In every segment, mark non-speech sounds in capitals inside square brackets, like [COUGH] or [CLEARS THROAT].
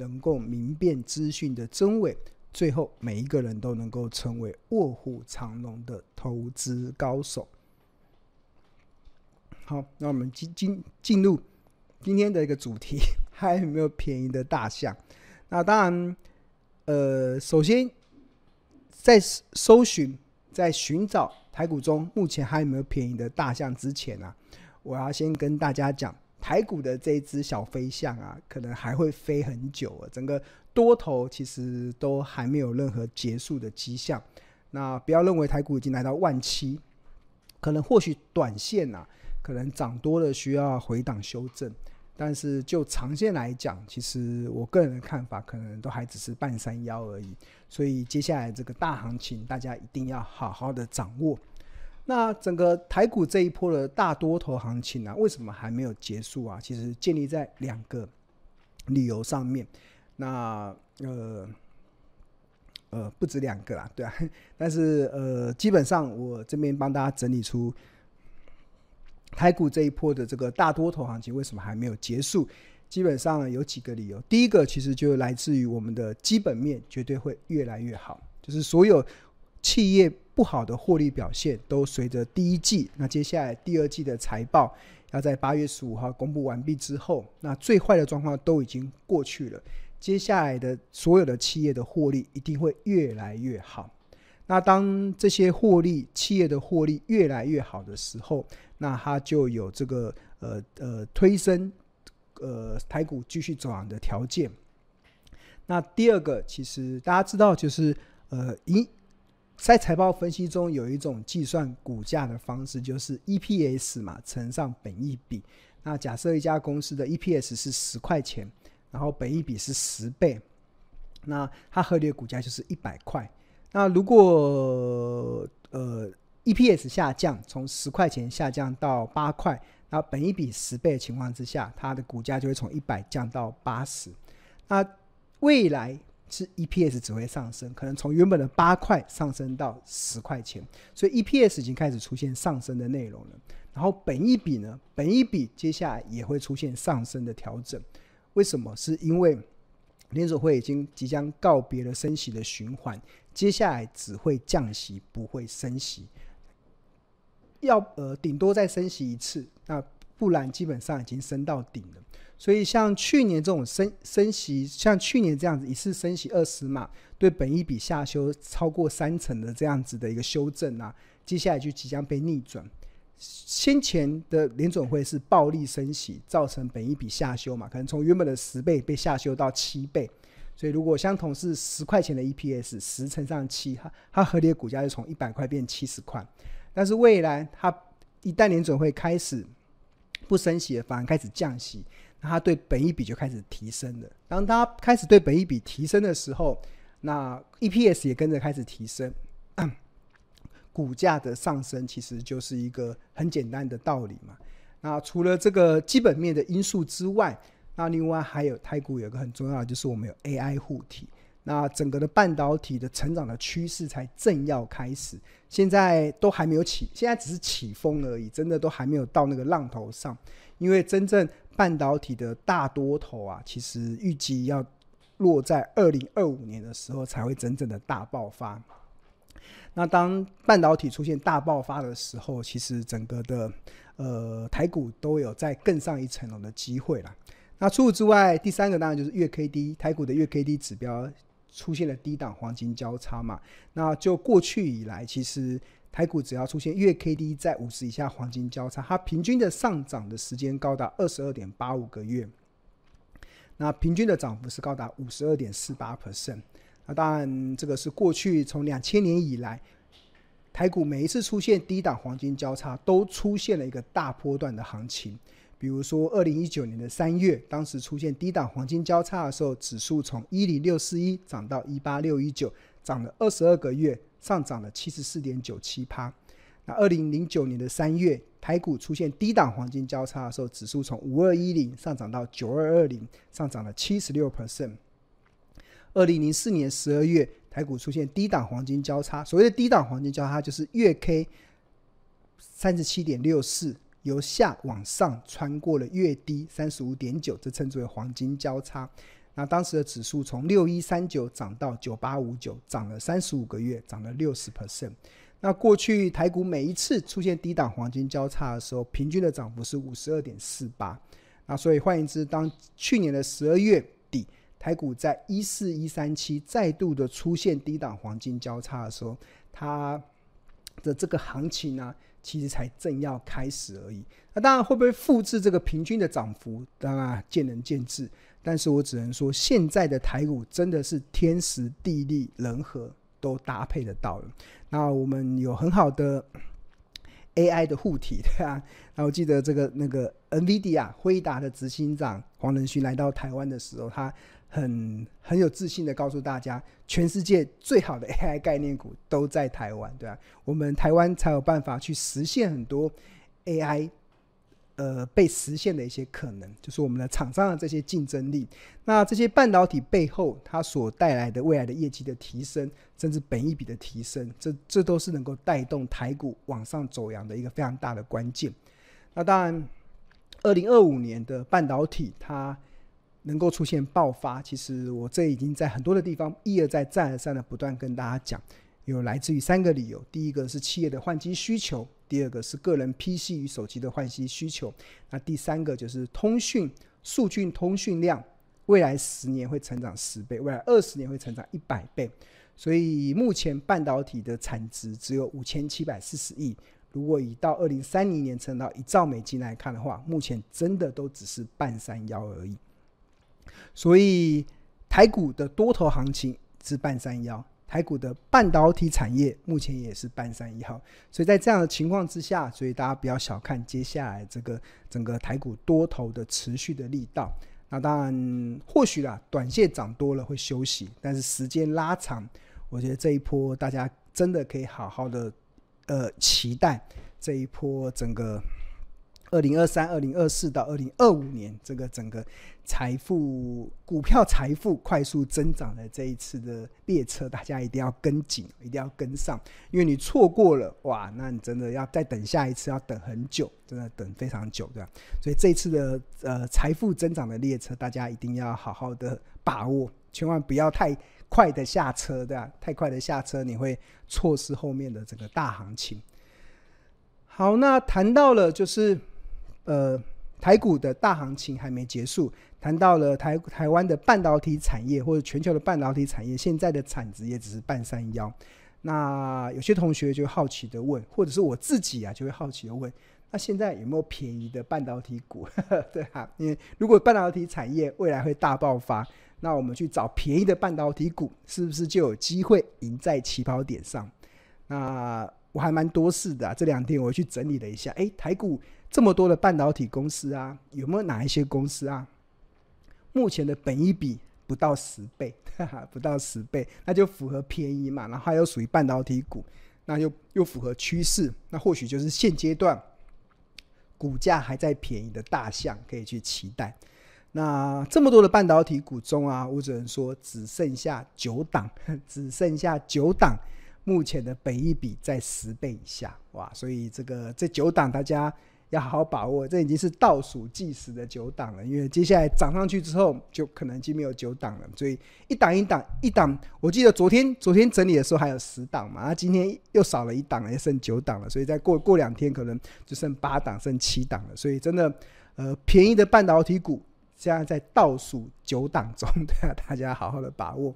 能够明辨资讯的真伪，最后每一个人都能够成为卧虎藏龙的投资高手。好，那我们进进进入今天的一个主题，还有没有便宜的大象？那当然，呃，首先。在搜寻、在寻找台股中目前还有没有便宜的大象之前啊，我要先跟大家讲，台股的这只小飞象啊，可能还会飞很久啊。整个多头其实都还没有任何结束的迹象。那不要认为台股已经来到万七，可能或许短线啊，可能涨多了需要回档修正。但是就长线来讲，其实我个人的看法，可能都还只是半山腰而已。所以接下来这个大行情，大家一定要好好的掌握。那整个台股这一波的大多头行情呢、啊，为什么还没有结束啊？其实建立在两个理由上面。那呃呃，不止两个啦，对啊。但是呃，基本上我这边帮大家整理出。台股这一波的这个大多头行情为什么还没有结束？基本上有几个理由。第一个其实就来自于我们的基本面绝对会越来越好，就是所有企业不好的获利表现都随着第一季，那接下来第二季的财报要在八月十五号公布完毕之后，那最坏的状况都已经过去了，接下来的所有的企业的获利一定会越来越好。那当这些获利企业的获利越来越好的时候，那它就有这个呃呃推升呃台股继续走扬的条件。那第二个，其实大家知道，就是呃一在财报分析中有一种计算股价的方式，就是 EPS 嘛乘上本益比。那假设一家公司的 EPS 是十块钱，然后本益比是十倍，那它合理的股价就是一百块。那如果呃 EPS 下降，从十块钱下降到八块，那本益比十倍的情况之下，它的股价就会从一百降到八十。那未来是 EPS 只会上升，可能从原本的八块上升到十块钱，所以 EPS 已经开始出现上升的内容了。然后本益比呢，本益比接下来也会出现上升的调整。为什么？是因为联准会已经即将告别了升息的循环。接下来只会降息，不会升息。要呃，顶多再升息一次，那不然基本上已经升到顶了。所以像去年这种升升息，像去年这样子一次升息二十码，对本益比下修超过三成的这样子的一个修正啊，接下来就即将被逆转。先前的联准会是暴力升息，造成本益比下修嘛，可能从原本的十倍被下修到七倍。所以，如果相同是十块钱的 EPS，十乘上七，它它合理的股价就从一百块变七十块。但是未来它一旦联准会开始不升息，反而开始降息，那它对本一比就开始提升了。当它开始对本一比提升的时候，那 EPS 也跟着开始提升，[COUGHS] 股价的上升其实就是一个很简单的道理嘛。那除了这个基本面的因素之外，那另外还有台股有个很重要的，就是我们有 AI 护体。那整个的半导体的成长的趋势才正要开始，现在都还没有起，现在只是起风而已，真的都还没有到那个浪头上。因为真正半导体的大多头啊，其实预计要落在二零二五年的时候才会真正的大爆发。那当半导体出现大爆发的时候，其实整个的呃台股都有再更上一层楼的机会了。那除此之外，第三个当然就是月 K D，台股的月 K D 指标出现了低档黄金交叉嘛。那就过去以来，其实台股只要出现月 K D 在五十以下黄金交叉，它平均的上涨的时间高达二十二点八五个月，那平均的涨幅是高达五十二点四八 percent。那当然，这个是过去从两千年以来，台股每一次出现低档黄金交叉，都出现了一个大波段的行情。比如说二零一九年的三月，当时出现低档黄金交叉的时候，指数从一零六四一涨到一八六一九，涨了二十二个月，上涨了七十四点九七趴。那二零零九年的三月，台股出现低档黄金交叉的时候，指数从五二一零上涨到九二二零，上涨了七十六 percent。二零零四年十二月，台股出现低档黄金交叉，所谓的低档黄金交叉就是月 K 三十七点六四。由下往上穿过了月低三十五点九，这称之为黄金交叉。那当时的指数从六一三九涨到九八五九，涨了三十五个月，涨了六十 percent。那过去台股每一次出现低档黄金交叉的时候，平均的涨幅是五十二点四八。那所以换言之，当去年的十二月底，台股在一四一三七再度的出现低档黄金交叉的时候，它的这个行情呢、其实才正要开始而已。那当然会不会复制这个平均的涨幅，当然见仁见智。但是我只能说，现在的台股真的是天时地利人和都搭配得到了。那我们有很好的 AI 的护体，[LAUGHS] 对啊。那我记得这个那个 NVIDIA 辉达的执行长黄仁勋来到台湾的时候，他。很很有自信的告诉大家，全世界最好的 AI 概念股都在台湾，对吧？我们台湾才有办法去实现很多 AI，呃，被实现的一些可能，就是我们的厂商的这些竞争力。那这些半导体背后，它所带来的未来的业绩的提升，甚至本益比的提升，这这都是能够带动台股往上走扬的一个非常大的关键。那当然，二零二五年的半导体它。能够出现爆发，其实我这已经在很多的地方一而再、再而三的不断跟大家讲，有来自于三个理由：第一个是企业的换机需求，第二个是个人 PC 与手机的换机需求，那第三个就是通讯数据通讯量，未来十年会成长十倍，未来二十年会成长一百倍。所以目前半导体的产值只有五千七百四十亿，如果以到二零三零年成到一兆美金来看的话，目前真的都只是半山腰而已。所以台股的多头行情是半山腰，台股的半导体产业目前也是半山腰。所以在这样的情况之下，所以大家不要小看接下来这个整个台股多头的持续的力道。那当然，或许啦，短线涨多了会休息，但是时间拉长，我觉得这一波大家真的可以好好的呃期待这一波整个。二零二三、二零二四到二零二五年，这个整个财富、股票财富快速增长的这一次的列车，大家一定要跟紧，一定要跟上，因为你错过了，哇，那你真的要再等下一次，要等很久，真的等非常久，对吧？所以这次的呃财富增长的列车，大家一定要好好的把握，千万不要太快的下车，对吧？太快的下车，你会错失后面的整个大行情。好，那谈到了就是。呃，台股的大行情还没结束，谈到了台台湾的半导体产业或者全球的半导体产业，现在的产值也只是半山腰。那有些同学就好奇的问，或者是我自己啊，就会好奇的问，那现在有没有便宜的半导体股？[LAUGHS] 对啊，因为如果半导体产业未来会大爆发，那我们去找便宜的半导体股，是不是就有机会赢在起跑点上？那我还蛮多事的啊，这两天我去整理了一下，诶，台股。这么多的半导体公司啊，有没有哪一些公司啊？目前的本益比不到十倍，哈哈，不到十倍，那就符合便宜嘛。然后又属于半导体股，那又又符合趋势，那或许就是现阶段股价还在便宜的大象可以去期待。那这么多的半导体股中啊，我只能说只剩下九档，[LAUGHS] 只剩下九档。目前的本益比在十倍以下，哇！所以这个这九档大家。要好好把握，这已经是倒数计时的九档了，因为接下来涨上去之后，就可能已经没有九档了。所以一档一档一档，我记得昨天昨天整理的时候还有十档嘛，那今天又少了一档了，也剩九档了。所以再过过两天，可能就剩八档，剩七档了。所以真的，呃，便宜的半导体股现在在倒数九档中，对啊，大家好好的把握。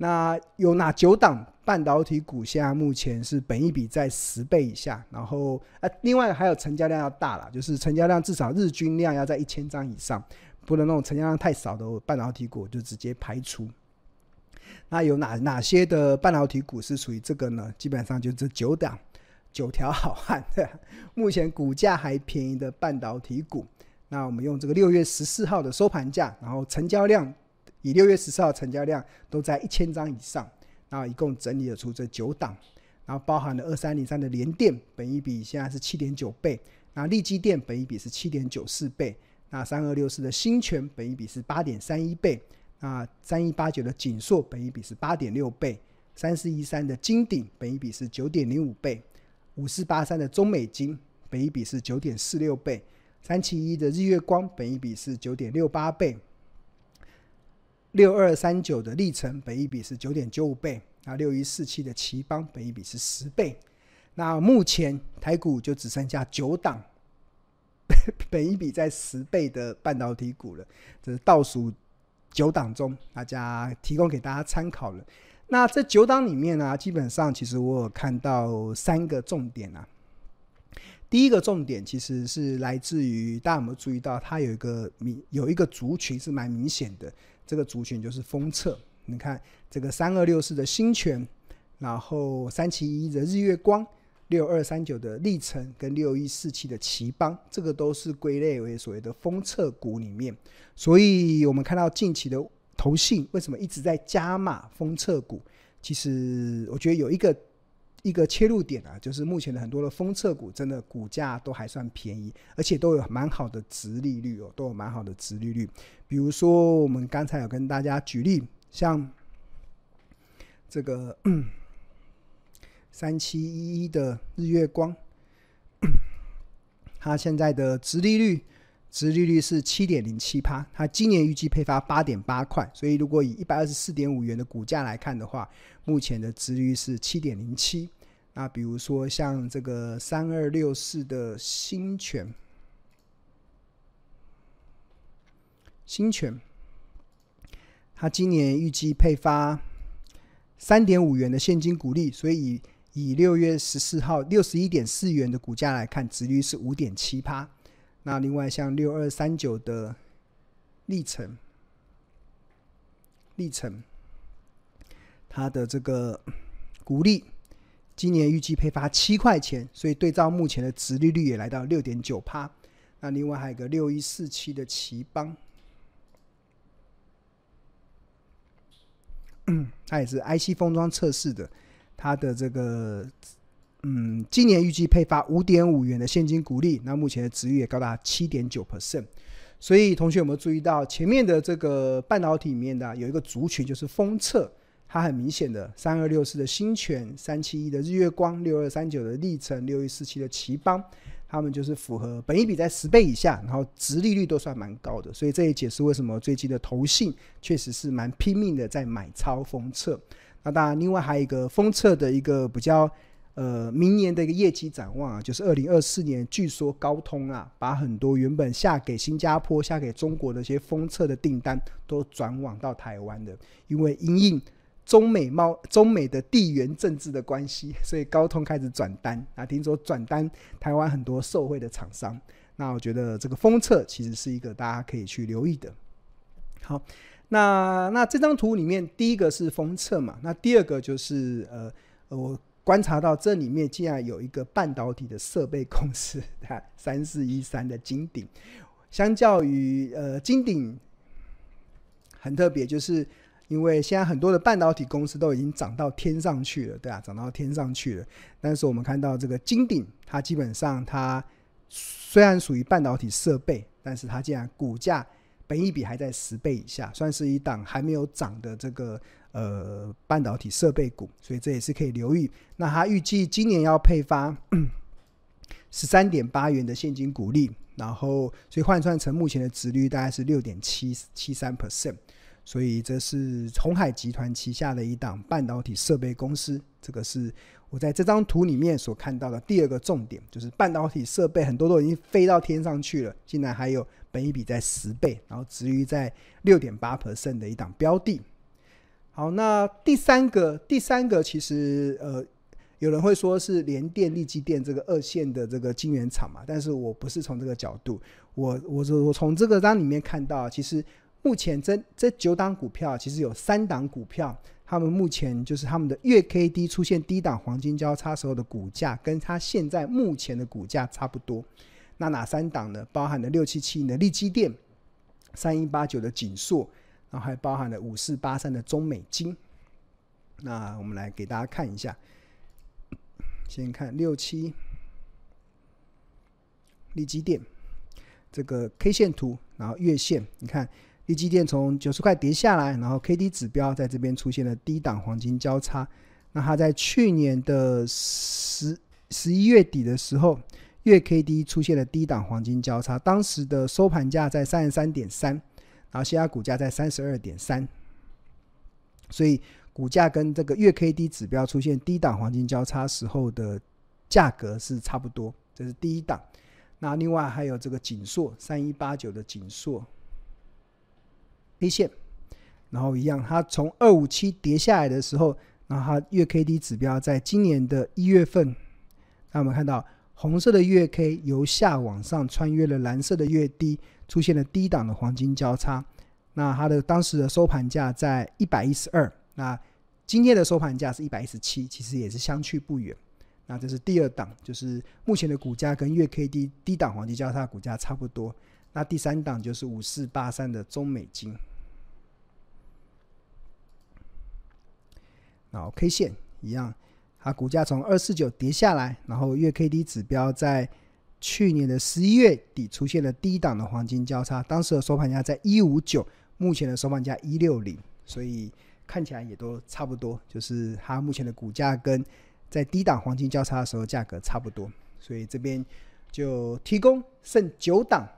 那有哪九档半导体股？现在目前是本益比在十倍以下，然后呃，另外还有成交量要大了，就是成交量至少日均量要在一千张以上，不能那种成交量太少的半导体股就直接排除。那有哪哪些的半导体股是属于这个呢？基本上就这九档，九条好汉。目前股价还便宜的半导体股，那我们用这个六月十四号的收盘价，然后成交量以六月十四号成交量都在一千张以上，然后一共整理了出这九档，然后包含了二三零三的联电，本一比现在是七点九倍，那力积电本一比是七点九四倍，那三二六四的新全本一比是八点三一倍，那三一八九的景硕本一比是八点六倍，三四一三的金鼎本一比是九点零五倍，五四八三的中美金本一比是九点四六倍，三七一的日月光本一比是九点六八倍，六二三九的历程本一比是九点九五倍，那六一四七的奇邦本一比是十倍。那目前台股就只剩下九档，[LAUGHS] 本一比在十倍的半导体股了，这是倒数九档中，大家提供给大家参考了。那这九档里面呢、基本上其实我有看到三个重点啊。第一个重点其实是来自于大家有没有注意到，它有一个明有一个族群是蛮明显的，这个族群就是封测。你看这个三二六四的新全，然后三七一的日月光，六二三九的力成跟六一四七的奇邦，这个都是归类为所谓的封测股里面。所以我们看到近期的投信为什么一直在加码封测股？其实我觉得有一个。一个切入点啊，就是目前的很多的封测股，真的股价都还算便宜，而且都有蛮好的殖利率哦，都有蛮好的殖利率。比如说，我们刚才有跟大家举例，像这个 [CLEARS THROAT] 三七一一的日月光，[CLEARS THROAT] 它现在的殖利率，殖利率是七点零七趴，它今年预计配发八点八块，所以如果以一百二十四点五元的股价来看的话，目前的殖率是七点零七。那比如说像这个三二六四的新全，新全，它今年预计配发三点五元的现金股利，所以以六月十四号六十一点四元的股价来看，值率是五点七趴。那另外像六二三九的历程，历程。它的这个股利，今年预计配发七块钱，所以对照目前的殖利率也来到六点九趴。那另外还有个六一四七的奇邦，[CLEARS THROAT] 它也是 IC 封装测试的，它的这个嗯，今年预计配发五点五元的现金股利，那目前的殖率也高达七点九 percent。所以同学有没有注意到前面的这个半导体里面的有一个族群就是封测？它很明显的，三二六四的新全，三七一的日月光，六二三九的力成，六一四七的奇邦，他们就是符合本一比在十倍以下，然后殖利率都算蛮高的，所以这也解释为什么最近的投信确实是蛮拼命的在买超封测。那当然，另外还有一个封测的一个比较呃明年的一个业绩展望啊，就是二零二四年，据说高通啊把很多原本下给新加坡、下给中国的一些封测的订单都转往到台湾的，因为因应。中美贸中美的地缘政治的关系，[LAUGHS] 所以高通开始转单啊。听说转单台湾很多受惠的厂商，那我觉得这个封测其实是一个大家可以去留意的。好，那那这张图里面第一个是封测嘛，那第二个就是呃，我观察到这里面竟然有一个半导体的设备公司，[LAUGHS] 它三四一三的金鼎，相较于呃金鼎很特别，就是。因为现在很多的半导体公司都已经涨到天上去了，对啊，涨到天上去了。但是我们看到这个金鼎，它基本上它虽然属于半导体设备，但是它竟然股价本一比还在十倍以下，算是一档还没有涨的这个呃半导体设备股，所以这也是可以留意。那它预计今年要配发十三点八元的现金股利，然后所以换算成目前的值率大概是六点七七三 percent。所以这是鸿海集团旗下的一档半导体设备公司，这个是我在这张图里面所看到的第二个重点，就是半导体设备很多都已经飞到天上去了，竟然还有本一比在十倍，然后殖利率在六点八 percent 的一档标的。好，那第三个，第三个其实呃，有人会说是联电、力积电这个二线的这个晶圆厂嘛，但是我不是从这个角度，我我我从这个章里面看到，其实。目前这这九档股票，其实有三档股票，他们目前就是他们的月 K D 出现低档黄金交叉时候的股价，跟它现在目前的股价差不多。那哪三档呢？包含了六七七的利基电，三一八九的景硕，然后还包含了五四八三的中美金。那我们来给大家看一下，先看六七利基电这个 K 线图，然后月线，你看力积电从九十块跌下来，然后 K D 指标在这边出现了低档黄金交叉。那它在去年的十十一月底的时候，月 K D 出现了低档黄金交叉，当时的收盘价在三十三点三，然后现在股价在三十二点三，所以。股价跟这个月 K D 指标出现低档黄金交叉时候的价格是差不多，这是第一档。那另外还有这个景硕三一八九的景硕 A 线，然后一样，它从二五七跌下来的时候，然后它月 K D 指标在今年的一月份，那我们看到红色的月 K 由下往上穿越了蓝色的月低，出现了低档的黄金交叉。那它的当时的收盘价在一百一十二。那今天的收盘价是一百一十七，其实也是相去不远。那这是第二档，就是目前的股价跟月 K D 低档黄金交叉股价差不多。那第三档就是五四八三的中美金。然后 K 线一样，它股价从二四九跌下来，然后月 K D 指标在去年的十一月底出现了低档的黄金交叉，当时的收盘价在一五九，目前的收盘价一六零，所以。看起来也都差不多，就是它目前的股价跟在低档黄金交叉的时候价格差不多，所以这边就提供剩九档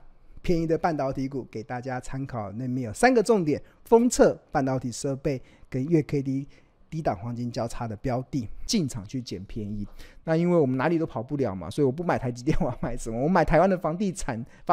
便宜的半导体股给大家参考。那面有三个重点：封测、半导体设备跟月 K D 低档黄金交叉的标的，进场去捡便宜。那因为我们哪里都跑不了嘛，所以我不买台积电，我要买什么？我买台湾的房地产发